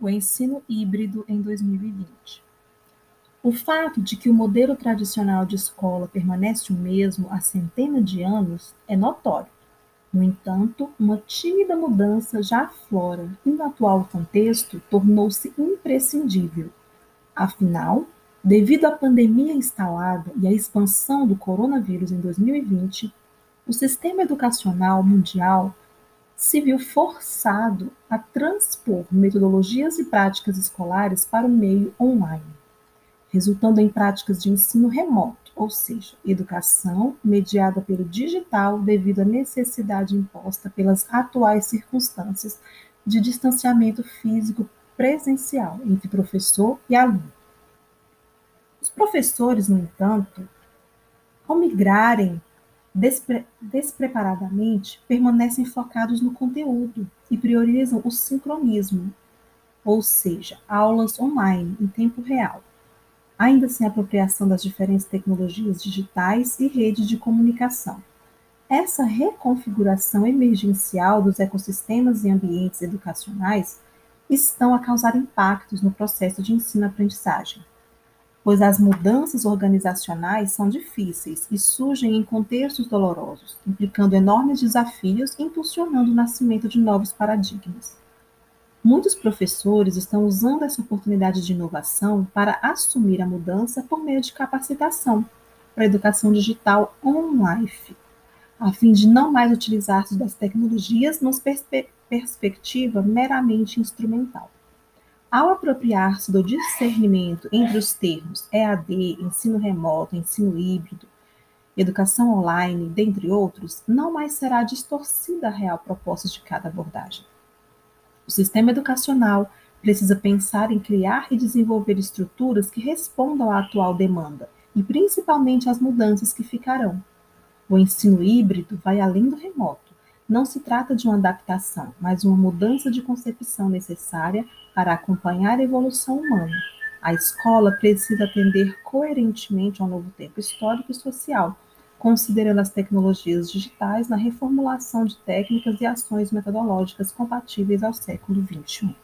o ensino híbrido em 2020. O fato de que o modelo tradicional de escola permanece o mesmo há centenas de anos é notório. No entanto, uma tímida mudança já aflora e, no atual contexto, tornou-se imprescindível. Afinal, devido à pandemia instalada e à expansão do coronavírus em 2020, o sistema educacional mundial se viu forçado a transpor metodologias e práticas escolares para o meio online resultando em práticas de ensino remoto, ou seja, educação mediada pelo digital devido à necessidade imposta pelas atuais circunstâncias de distanciamento físico presencial entre professor e aluno. Os professores, no entanto, ao migrarem despre despreparadamente, permanecem focados no conteúdo e priorizam o sincronismo, ou seja, aulas online em tempo real, ainda sem apropriação das diferentes tecnologias digitais e redes de comunicação. Essa reconfiguração emergencial dos ecossistemas e ambientes educacionais estão a causar impactos no processo de ensino-aprendizagem, pois as mudanças organizacionais são difíceis e surgem em contextos dolorosos, implicando enormes desafios e impulsionando o nascimento de novos paradigmas. Muitos professores estão usando essa oportunidade de inovação para assumir a mudança por meio de capacitação para a educação digital online, a fim de não mais utilizar-se das tecnologias numa perspe perspectiva meramente instrumental. Ao apropriar-se do discernimento entre os termos EAD, ensino remoto, ensino híbrido, educação online, dentre outros, não mais será distorcida a real proposta de cada abordagem. O sistema educacional precisa pensar em criar e desenvolver estruturas que respondam à atual demanda e principalmente às mudanças que ficarão. O ensino híbrido vai além do remoto. Não se trata de uma adaptação, mas uma mudança de concepção necessária para acompanhar a evolução humana. A escola precisa atender coerentemente ao novo tempo histórico e social, considerando as tecnologias digitais na reformulação de técnicas e ações metodológicas compatíveis ao século XXI.